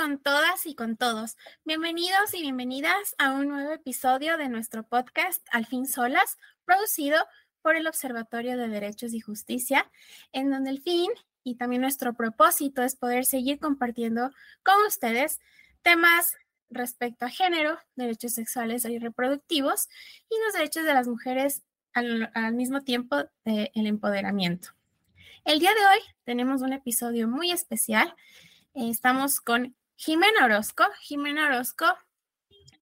con todas y con todos. Bienvenidos y bienvenidas a un nuevo episodio de nuestro podcast Al fin solas, producido por el Observatorio de Derechos y Justicia, en donde el fin y también nuestro propósito es poder seguir compartiendo con ustedes temas respecto a género, derechos sexuales y reproductivos y los derechos de las mujeres al, mismo tiempo del empoderamiento. El día de hoy tenemos un episodio muy especial estamos con Jimena Orozco. Jimena Orozco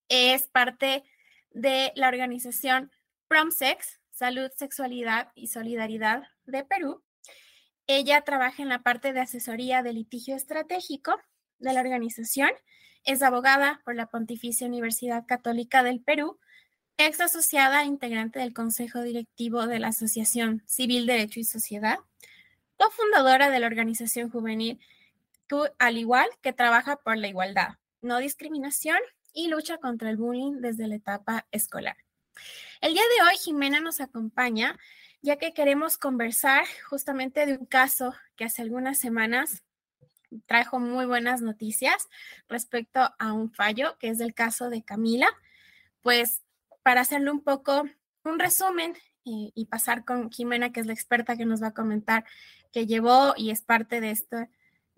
es parte de la organización PromSex, Salud, Sexualidad y Solidaridad de Perú. Ella trabaja en la parte de asesoría de litigio estratégico de la organización. Es abogada por la Pontificia Universidad Católica del Perú, ex asociada e integrante del Consejo Directivo de la Asociación Civil Derecho y Sociedad, cofundadora de la organización juvenil al igual que trabaja por la igualdad, no discriminación y lucha contra el bullying desde la etapa escolar. El día de hoy Jimena nos acompaña ya que queremos conversar justamente de un caso que hace algunas semanas trajo muy buenas noticias respecto a un fallo, que es el caso de Camila. Pues para hacerle un poco un resumen y, pasar con Jimena, que es la experta que nos va a comentar que llevó y es parte de este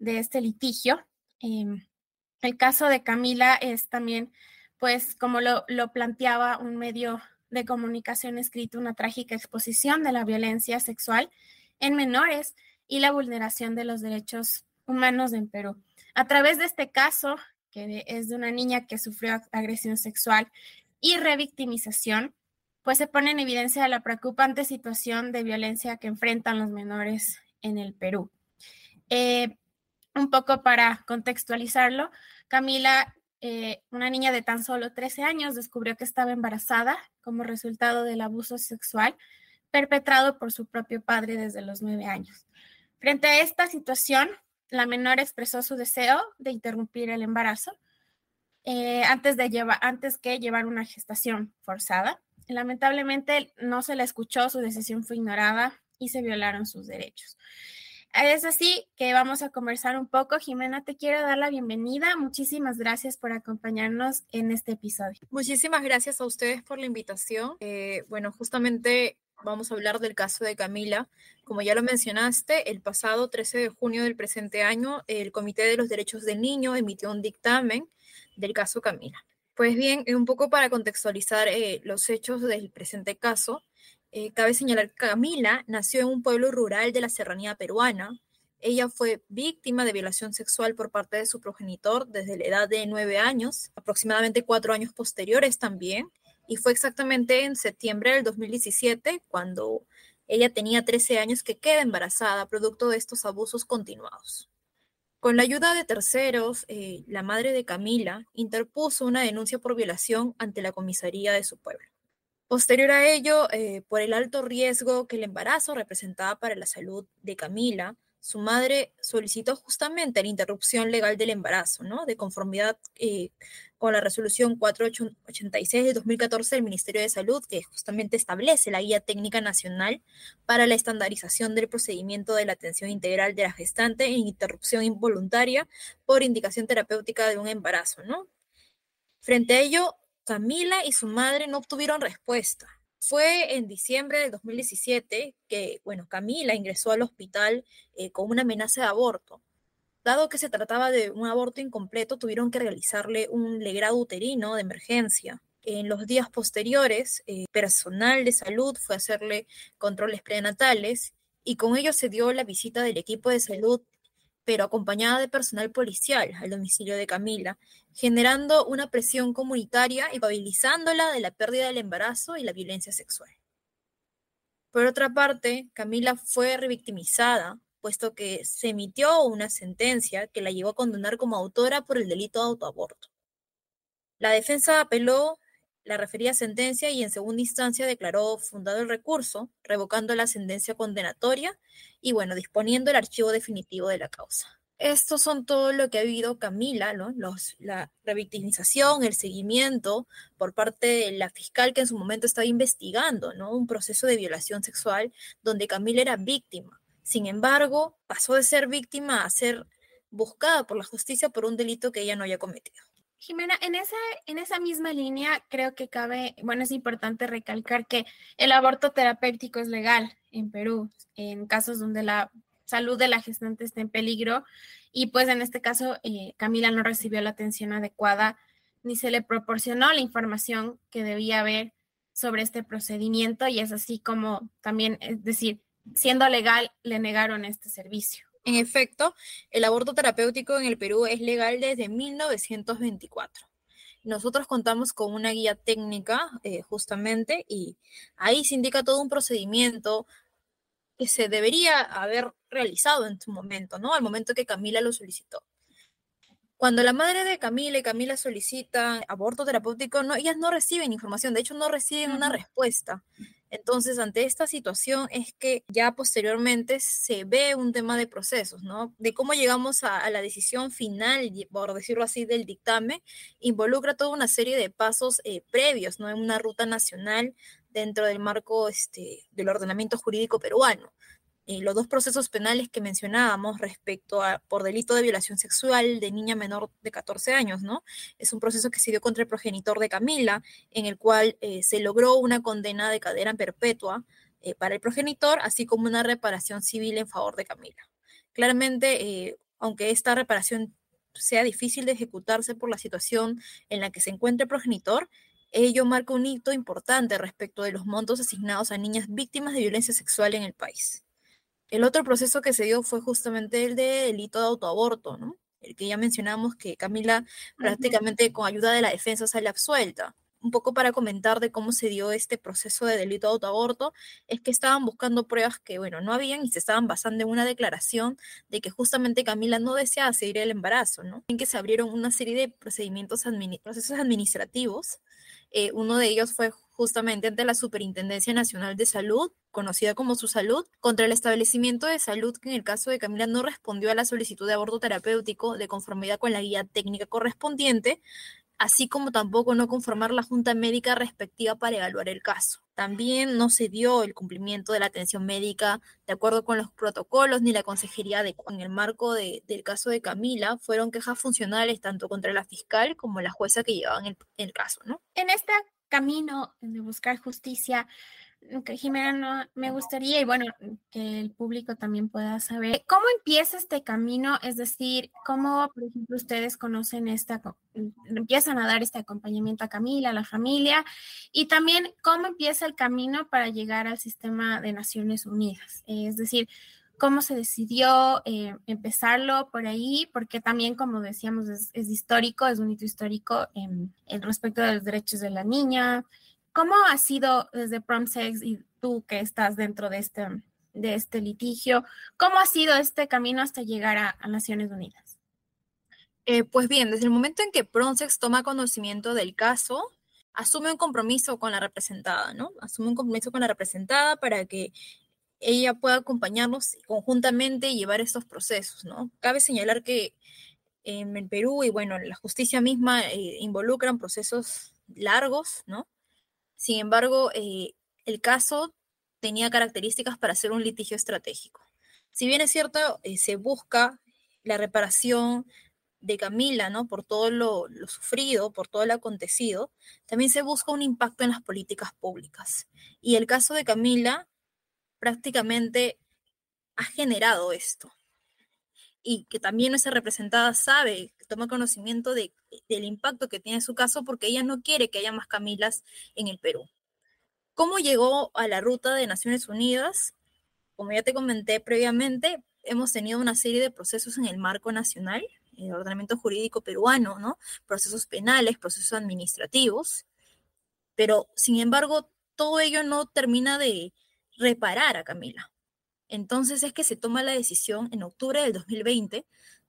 de este litigio. Em, el caso de Camila es también, pues, como lo, lo planteaba un medio de comunicación escrito, una trágica exposición de la violencia sexual en menores y la vulneración de los derechos humanos en Perú. A través de este caso, que es de una niña que sufrió agresión sexual y revictimización, pues se pone en evidencia la preocupante situación de violencia que enfrentan los menores en el Perú. Eh, un poco para contextualizarlo, Camila, eh, una niña de tan solo 13 años, descubrió que estaba embarazada como resultado del abuso sexual perpetrado por su propio padre desde los 9 años. Frente a esta situación, la menor expresó su deseo de interrumpir el embarazo eh, antes, de llevar, antes que llevar una gestación forzada. Lamentablemente no se le escuchó, su decisión fue ignorada y se violaron sus derechos. Es así que vamos a conversar un poco. Jimena, te quiero dar la bienvenida. Muchísimas gracias por acompañarnos en este episodio. Muchísimas gracias a ustedes por la invitación. Eh, bueno, justamente vamos a hablar del caso de Camila. Como ya lo mencionaste, el pasado 13 de junio del presente año, el Comité de los Derechos del Niño emitió un dictamen del caso Camila. Pues bien, un poco para contextualizar eh, los hechos del presente caso, eh, cabe señalar que Camila nació en un pueblo rural de la serranía peruana. Ella fue víctima de violación sexual por parte de su progenitor desde la edad de nueve años, aproximadamente cuatro años posteriores también, y fue exactamente en septiembre del 2017 cuando ella tenía 13 años que queda embarazada producto de estos abusos continuados. Con la ayuda de terceros, eh, la madre de Camila interpuso una denuncia por violación ante la comisaría de su pueblo. Posterior a ello, eh, por el alto riesgo que el embarazo representaba para la salud de Camila, su madre solicitó justamente la interrupción legal del embarazo, ¿no? De conformidad eh, con la resolución 486 de 2014 del Ministerio de Salud, que justamente establece la Guía Técnica Nacional para la estandarización del procedimiento de la atención integral de la gestante en interrupción involuntaria por indicación terapéutica de un embarazo, ¿no? Frente a ello, Camila y su madre no obtuvieron respuesta. Fue en diciembre del 2017 que, bueno, Camila ingresó al hospital eh, con una amenaza de aborto. Dado que se trataba de un aborto incompleto, tuvieron que realizarle un legrado uterino de emergencia. En los días posteriores, eh, personal de salud fue a hacerle controles prenatales y con ello se dio la visita del equipo de salud pero acompañada de personal policial al domicilio de Camila, generando una presión comunitaria y pabilizándola de la pérdida del embarazo y la violencia sexual. Por otra parte, Camila fue revictimizada, puesto que se emitió una sentencia que la llevó a condenar como autora por el delito de autoaborto. La defensa apeló la referida sentencia y en segunda instancia declaró fundado el recurso, revocando la sentencia condenatoria y bueno, disponiendo el archivo definitivo de la causa. Estos son todo lo que ha vivido Camila, ¿no? Los, la revictimización, el seguimiento por parte de la fiscal que en su momento estaba investigando, ¿no? Un proceso de violación sexual donde Camila era víctima. Sin embargo, pasó de ser víctima a ser buscada por la justicia por un delito que ella no haya cometido. Jimena, en esa, en esa misma línea creo que cabe, bueno, es importante recalcar que el aborto terapéutico es legal en Perú, en casos donde la salud de la gestante está en peligro y pues en este caso eh, Camila no recibió la atención adecuada ni se le proporcionó la información que debía haber sobre este procedimiento y es así como también, es decir, siendo legal, le negaron este servicio. En efecto, el aborto terapéutico en el Perú es legal desde 1924. Nosotros contamos con una guía técnica eh, justamente y ahí se indica todo un procedimiento que se debería haber realizado en su momento, ¿no? Al momento que Camila lo solicitó. Cuando la madre de Camila y Camila solicita aborto terapéutico, no, ellas no reciben información, de hecho no reciben una respuesta. Entonces, ante esta situación es que ya posteriormente se ve un tema de procesos, ¿no? De cómo llegamos a, la decisión final, por decirlo así, del dictamen, involucra toda una serie de pasos eh, previos, ¿no? En una ruta nacional dentro del marco este, del ordenamiento jurídico peruano. Eh, los dos procesos penales que mencionábamos respecto a por delito de violación sexual de niña menor de 14 años, ¿no? Es un proceso que se dio contra el progenitor de Camila, en el cual eh, se logró una condena de cadena perpetua eh, para el progenitor, así como una reparación civil en favor de Camila. Claramente, aunque esta reparación sea difícil de ejecutarse por la situación en la que se encuentra el progenitor, ello marca un hito importante respecto de los montos asignados a niñas víctimas de violencia sexual en el país. El otro proceso que se dio fue justamente el de delito de autoaborto, ¿no? El que ya mencionamos que Camila prácticamente con ayuda de la defensa sale absuelta. Un poco para comentar de cómo se dio este proceso de delito de autoaborto, es que estaban buscando pruebas que, bueno, no habían y se estaban basando en una declaración de que justamente Camila no deseaba seguir el embarazo, ¿no? En que se abrieron una serie de procedimientos, procesos administrativos. Eh, uno de ellos fue justamente ante la Superintendencia Nacional de Salud, conocida como su salud, contra el establecimiento de salud que en el caso de Camila no respondió a la solicitud de aborto terapéutico de conformidad con la guía técnica correspondiente, así como tampoco no conformar la junta médica respectiva para evaluar el caso. También no se dio el cumplimiento de la atención médica de acuerdo con los protocolos ni la consejería de en el marco del caso de Camila fueron quejas funcionales tanto contra la fiscal como la jueza que llevaban el, el caso, ¿no? En esta camino de buscar justicia, Jimena, me gustaría, y bueno, que el público también pueda saber, ¿cómo empieza este camino? Es decir, ¿cómo, por ejemplo, ustedes conocen esta, empiezan a dar este acompañamiento a Camila, a la familia? Y también, ¿cómo empieza el camino para llegar al sistema de Naciones Unidas? Es decir, cómo se decidió eh, empezarlo por ahí, porque también, como decíamos, es, histórico, es un hito histórico en, respecto de los derechos de la niña. ¿Cómo ha sido desde PromSex y tú que estás dentro de este, de este litigio, cómo ha sido este camino hasta llegar a, Naciones Unidas? Eh, pues bien, desde el momento en que PROMSEX toma conocimiento del caso, asume un compromiso con la representada, ¿no? Asume un compromiso con la representada para que ella pueda acompañarnos conjuntamente y llevar estos procesos, ¿no? Cabe señalar que en el Perú y bueno, la justicia misma eh, involucran procesos largos, ¿no? Sin embargo, eh, el caso tenía características para ser un litigio estratégico. Si bien es cierto, eh, se busca la reparación de Camila, ¿no? Por todo lo, lo, sufrido, por todo lo acontecido, también se busca un impacto en las políticas públicas. Y el caso de Camila prácticamente ha generado esto. Y que también nuestra representada sabe, toma conocimiento de, del impacto que tiene su caso porque ella no quiere que haya más Camilas en el Perú. ¿Cómo llegó a la ruta de Naciones Unidas? Como ya te comenté previamente, hemos tenido una serie de procesos en el marco nacional, el ordenamiento jurídico peruano, ¿no? Procesos penales, procesos administrativos, pero sin embargo, todo ello no termina de, reparar a Camila. Entonces es que se toma la decisión en octubre del 2020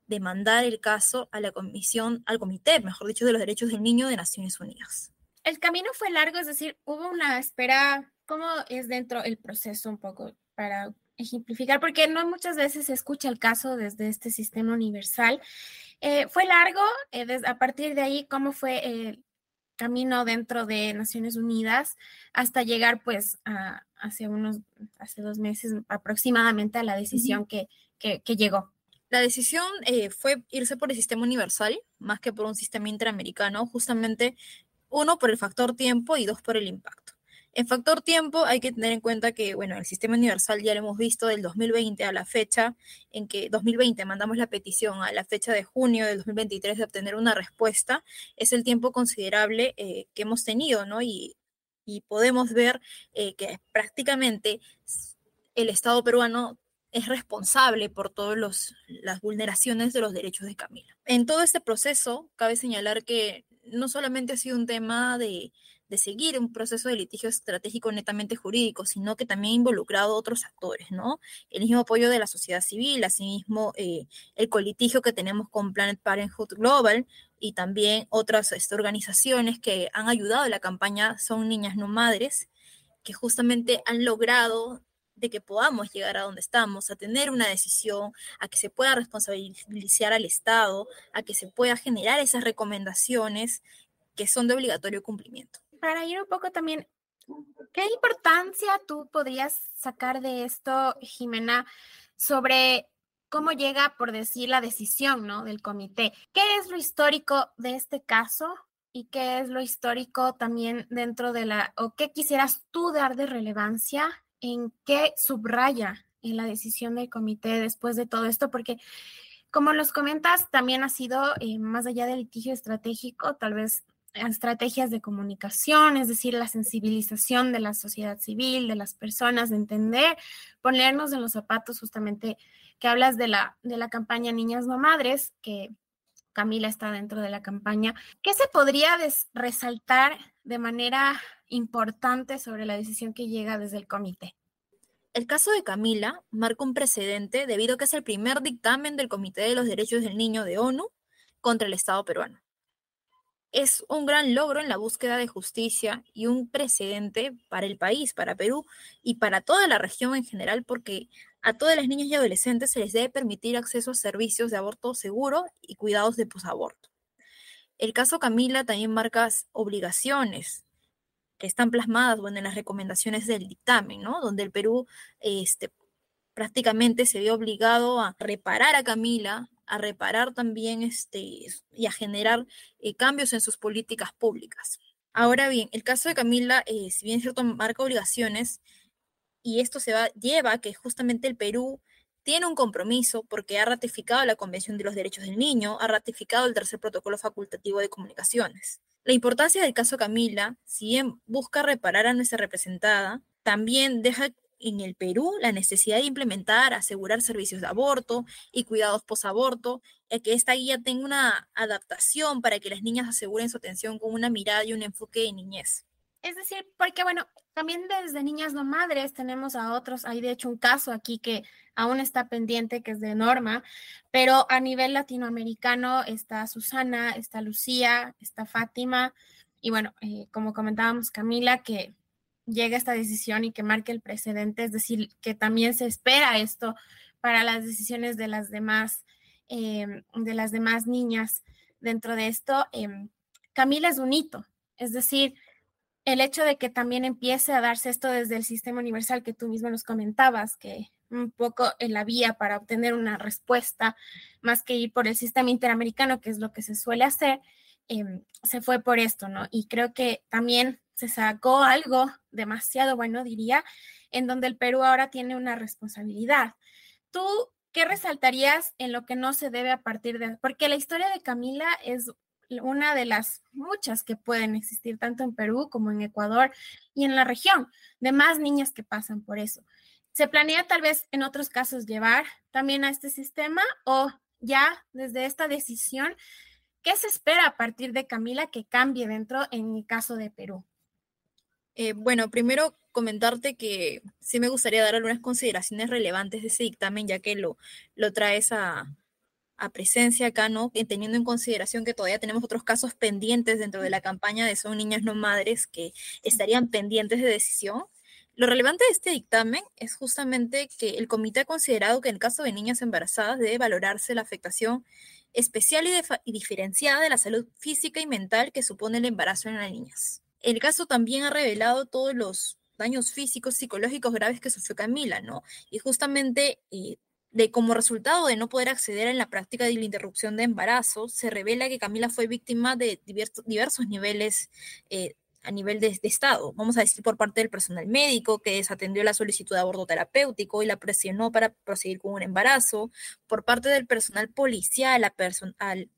de mandar el caso a la comisión, al comité, mejor dicho, de los derechos del niño de Naciones Unidas. El camino fue largo, es decir, hubo una espera, ¿cómo es dentro el proceso un poco para ejemplificar? Porque no muchas veces se escucha el caso desde este sistema universal. Eh, fue largo, eh, a partir de ahí, ¿cómo fue el camino dentro de Naciones Unidas hasta llegar pues a, hace unos, hace dos meses aproximadamente a la decisión que, que, llegó. La decisión eh, fue irse por el sistema universal más que por un sistema interamericano, justamente uno por el factor tiempo y dos por el impacto. En factor tiempo hay que tener en cuenta que, bueno, el sistema universal ya lo hemos visto del 2020 a la fecha en que 2020 mandamos la petición a la fecha de junio del 2023 de obtener una respuesta, es el tiempo considerable eh, que hemos tenido, ¿no? Y, podemos ver eh, que prácticamente el Estado peruano es responsable por todas las vulneraciones de los derechos de Camila. En todo este proceso, cabe señalar que no solamente ha sido un tema de, de seguir un proceso de litigio estratégico netamente jurídico, sino que también ha involucrado otros actores, ¿no? El mismo apoyo de la sociedad civil, asimismo eh, el colitigio que tenemos con Planet Parenthood Global y también otras este, organizaciones que han ayudado a la campaña Son Niñas No Madres, que justamente han logrado de que podamos llegar a donde estamos, a tener una decisión, a que se pueda responsabilizar al Estado, a que se pueda generar esas recomendaciones que son de obligatorio cumplimiento para ir un poco también, ¿qué importancia tú podrías sacar de esto, Jimena, sobre cómo llega, por decir, la decisión ¿no? del comité? ¿Qué es lo histórico de este caso? ¿Y qué es lo histórico también dentro de la, o qué quisieras tú dar de relevancia en qué subraya en la decisión del comité después de todo esto? Porque como nos comentas, también ha sido, eh, más allá del litigio estratégico, tal vez estrategias de comunicación, es decir, la sensibilización de la sociedad civil, de las personas, de entender, ponernos en los zapatos justamente que hablas de la, de la campaña Niñas No Madres, que Camila está dentro de la campaña. ¿Qué se podría resaltar de manera importante sobre la decisión que llega desde el comité? El caso de Camila marca un precedente debido a que es el primer dictamen del Comité de los Derechos del Niño de ONU contra el Estado peruano es un gran logro en la búsqueda de justicia y un precedente para el país, para Perú y para toda la región en general, porque a todas las niñas y adolescentes se les debe permitir acceso a servicios de aborto seguro y cuidados de posaborto. El caso Camila también marca obligaciones que están plasmadas bueno, en las recomendaciones del dictamen, ¿no? donde el Perú este, prácticamente se ve obligado a reparar a Camila a reparar también este, y a generar eh, cambios en sus políticas públicas. Ahora bien, el caso de Camila, eh, si bien cierto, marca obligaciones, y esto se va, lleva a que justamente el Perú tiene un compromiso porque ha ratificado la Convención de los Derechos del Niño, ha ratificado el tercer protocolo facultativo de comunicaciones. La importancia del caso Camila, si bien busca reparar a nuestra representada, también deja en el Perú la necesidad de implementar, asegurar servicios de aborto y cuidados posaborto, y que esta guía tenga una adaptación para que las niñas aseguren su atención con una mirada y un enfoque de niñez. Es decir, porque bueno, también desde Niñas No Madres tenemos a otros, hay de hecho un caso aquí que aún está pendiente, que es de Norma, pero a nivel latinoamericano está Susana, está Lucía, está Fátima, y bueno, eh, como comentábamos, Camila, que llegue esta decisión y que marque el precedente, es decir, que también se espera esto para las decisiones de las demás, em, de las demás niñas dentro de esto. Em, Camila es un hito, es decir, el hecho de que también empiece a darse esto desde el sistema universal que tú mismo nos comentabas, que un poco en la vía para obtener una respuesta, más que ir por el sistema interamericano, que es lo que se suele hacer, em, se fue por esto, ¿no? Y creo que también se sacó algo demasiado bueno, diría, en donde el Perú ahora tiene una responsabilidad. ¿Tú qué resaltarías en lo que no se debe a partir de... Porque la historia de Camila es una de las muchas que pueden existir tanto en Perú como en Ecuador y en la región, de más niñas que pasan por eso. ¿Se planea tal vez en otros casos llevar también a este sistema o ya desde esta decisión, qué se espera a partir de Camila que cambie dentro en el caso de Perú? Eh, bueno, primero comentarte que sí me gustaría dar algunas consideraciones relevantes de ese dictamen, ya que lo, lo traes a, presencia acá, ¿no? Teniendo en consideración que todavía tenemos otros casos pendientes dentro de la campaña de Son Niñas No Madres que estarían pendientes de decisión. Lo relevante de este dictamen es justamente que el comité ha considerado que en el caso de niñas embarazadas debe valorarse la afectación especial y, y diferenciada de la salud física y mental que supone el embarazo en las niñas. El caso también ha revelado todos los daños físicos, psicológicos graves que sufrió Camila, ¿no? Y justamente eh, de como resultado de no poder acceder en la práctica de la interrupción de embarazo, se revela que Camila fue víctima de diversos, niveles eh, a nivel de, Estado, vamos a decir por parte del personal médico que desatendió la solicitud de aborto terapéutico y la presionó para proseguir con un embarazo, por parte del personal policial al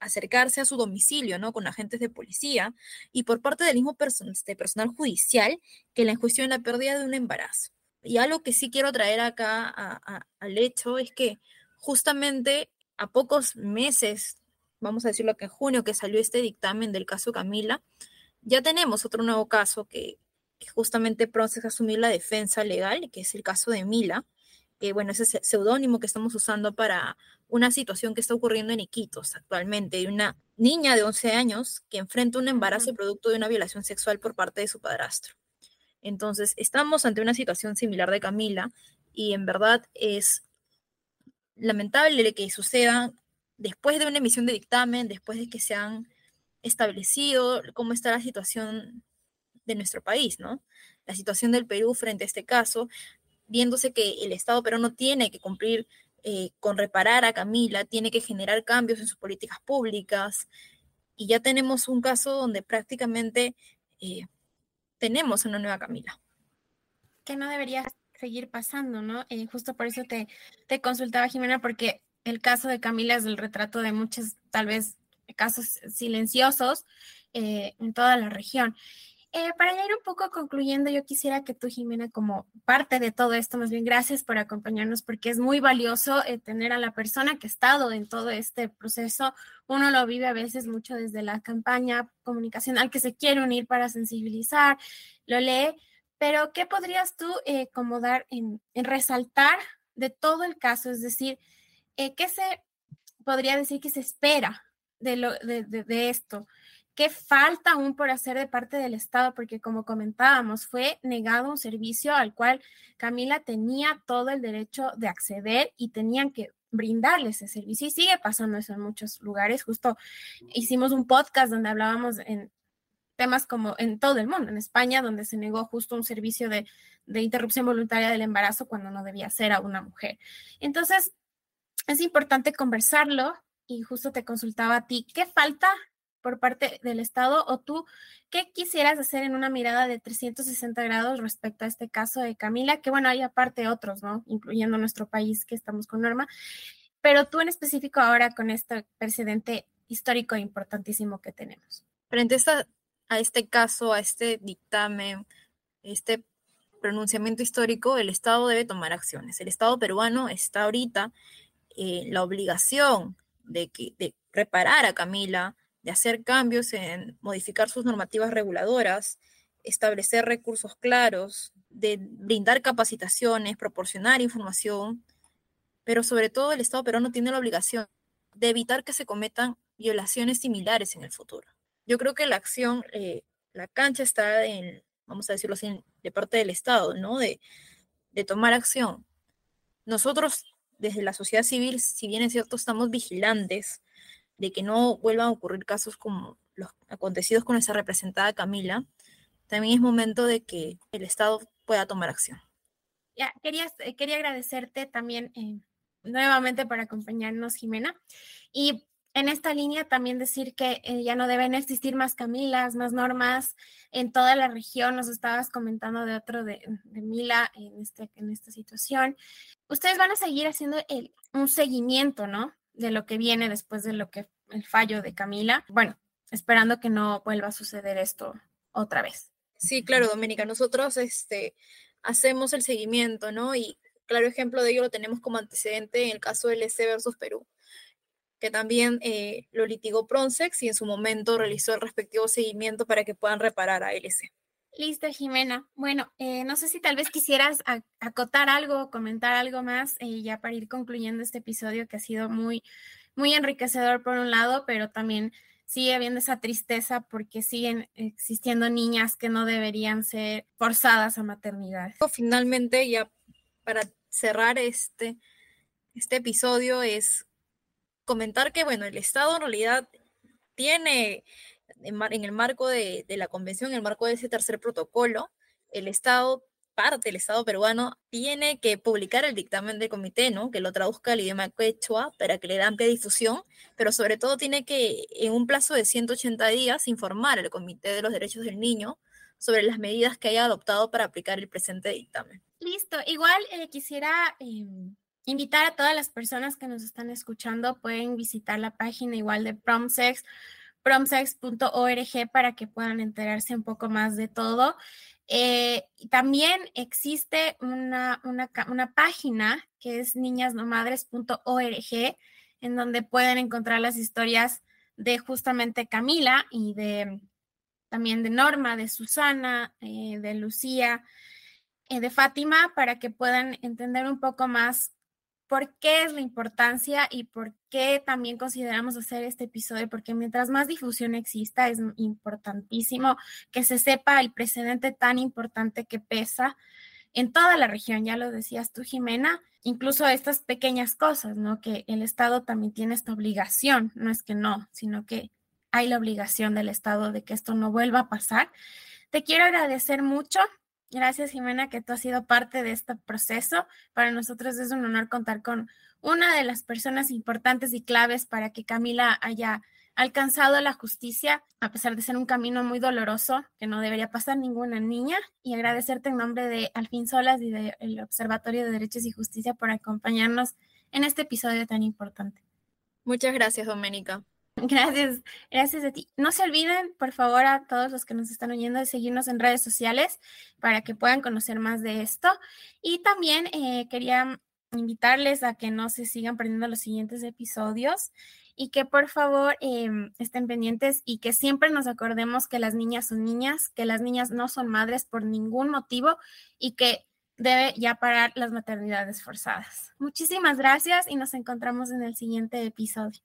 acercarse a su domicilio, ¿no? Con agentes de policía, y por parte del mismo este, personal judicial que la enjuició en la pérdida de un embarazo. Y algo que sí quiero traer acá al hecho es que justamente a pocos meses, vamos a decirlo que en junio, que salió este dictamen del caso Camila, ya tenemos otro nuevo caso que, justamente Procex asumir la defensa legal, que es el caso de Mila, que bueno, ese seudónimo que estamos usando para una situación que está ocurriendo en Iquitos actualmente, de una niña de 11 años que enfrenta un embarazo producto de una violación sexual por parte de su padrastro. Entonces, estamos ante una situación similar de Camila y en verdad es lamentable que suceda después de una emisión de dictamen, después de que se han establecido cómo está la situación de nuestro país, ¿no? La situación del Perú frente a este caso, viéndose que el Estado peruano tiene que cumplir eh, con reparar a Camila, tiene que generar cambios en sus políticas públicas, y ya tenemos un caso donde prácticamente eh, tenemos una nueva Camila. Que no debería seguir pasando, ¿no? Eh, justo por eso te, te consultaba, Jimena, porque el caso de Camila es el retrato de muchos, tal vez, casos silenciosos en toda la región. Eh, para ir un poco concluyendo, yo quisiera que tú, Jimena, como parte de todo esto, más bien gracias por acompañarnos, porque es muy valioso eh, tener a la persona que ha estado en todo este proceso. Uno lo vive a veces mucho desde la campaña comunicacional que se quiere unir para sensibilizar, lo lee, pero ¿qué podrías tú como dar en, resaltar de todo el caso? Es decir, ¿qué se podría decir que se espera de, lo, de, de, esto? ¿Qué falta aún por hacer de parte del Estado? Porque como comentábamos, fue negado un servicio al cual Camila tenía todo el derecho de acceder y tenían que brindarle ese servicio. Y sigue pasando eso en muchos lugares. Justo hicimos un podcast donde hablábamos en temas como en todo el mundo, en España, donde se negó justo un servicio de, de interrupción voluntaria del embarazo cuando no debía ser a una mujer. Entonces, es importante conversarlo, y justo te consultaba a ti, ¿qué falta por parte del Estado o tú qué quisieras hacer en una mirada de 360 grados respecto a este caso de Camila? Que bueno, hay aparte otros, ¿no? Incluyendo nuestro país que estamos con Norma, pero tú en específico ahora con este precedente histórico importantísimo que tenemos. Frente a, a este caso, a este dictamen, este pronunciamiento histórico, el Estado debe tomar acciones. El Estado peruano está ahorita en la obligación de, que, de reparar a Camila, de hacer cambios en modificar sus normativas reguladoras, establecer recursos claros, de brindar capacitaciones, proporcionar información, pero sobre todo el Estado peruano tiene la obligación de evitar que se cometan violaciones similares en el futuro. Yo creo que la acción, eh, la cancha está en, vamos a decirlo así, de parte del Estado, ¿no? De, de tomar acción. Nosotros desde la sociedad civil, si bien es cierto, estamos vigilantes de que no vuelvan a ocurrir casos como los acontecidos con esa representada Camila, también es momento de que el Estado pueda tomar acción. Ya, quería, eh, quería agradecerte también eh, nuevamente por acompañarnos, Jimena. Y en esta línea también decir que eh, ya no deben existir más Camilas, más normas en toda la región. Nos estabas comentando de otro de, Mila en, este, en esta situación. Ustedes van a seguir haciendo un seguimiento, ¿no? De lo que viene después de lo que el fallo de Camila. Bueno, esperando que no vuelva a suceder esto otra vez. Sí, claro, Doménica. Nosotros este, hacemos el seguimiento, ¿no? Y claro ejemplo de ello lo tenemos como antecedente en el caso del S versus Perú que también eh, lo litigó Pronsex y en su momento realizó el respectivo seguimiento para que puedan reparar a LC. Listo, Jimena. Bueno, eh, no sé si tal vez quisieras acotar algo, comentar algo más, eh, ya para ir concluyendo este episodio que ha sido muy, muy enriquecedor por un lado, pero también sigue habiendo esa tristeza porque siguen existiendo niñas que no deberían ser forzadas a maternidad. Finalmente, ya para cerrar este, este episodio, es comentar que, bueno, el Estado en realidad tiene, en, el marco de, la convención, en el marco de ese tercer protocolo, el Estado parte, el Estado peruano, tiene que publicar el dictamen del comité, ¿no? Que lo traduzca al idioma quechua para que le dé amplia difusión, pero sobre todo tiene que, en un plazo de 180 días, informar al Comité de los Derechos del Niño sobre las medidas que haya adoptado para aplicar el presente dictamen. Listo. Igual eh, quisiera em, invitar a todas las personas que nos están escuchando, pueden visitar la página igual de Promsex, promsex.org para que puedan enterarse un poco más de todo. Eh, también existe una, una, página que es niñasnomadres.org, en donde pueden encontrar las historias de justamente Camila y de también de Norma, de Susana, eh, de Lucía, eh, de Fátima, para que puedan entender un poco más por qué es la importancia y por qué también consideramos hacer este episodio, porque mientras más difusión exista, es importantísimo que se sepa el precedente tan importante que pesa en toda la región, ya lo decías tú, Jimena, incluso estas pequeñas cosas, ¿no? Que el Estado también tiene esta obligación, no es que no, sino que hay la obligación del Estado de que esto no vuelva a pasar. Te quiero agradecer mucho Gracias, Jimena, que tú has sido parte de este proceso. Para nosotros es un honor contar con una de las personas importantes y claves para que Camila haya alcanzado la justicia, a pesar de ser un camino muy doloroso que no debería pasar ninguna niña. Y agradecerte en nombre de Alfin Solas y del Observatorio de Derechos y Justicia por acompañarnos en este episodio tan importante. Muchas gracias, Doménica. Gracias, gracias a ti. No se olviden, por favor, a todos los que nos están oyendo, de seguirnos en redes sociales para que puedan conocer más de esto. Y también eh, quería invitarles a que no se sigan perdiendo los siguientes episodios y que por favor em, estén pendientes y que siempre nos acordemos que las niñas son niñas, que las niñas no son madres por ningún motivo y que debe ya parar las maternidades forzadas. Muchísimas gracias y nos encontramos en el siguiente episodio.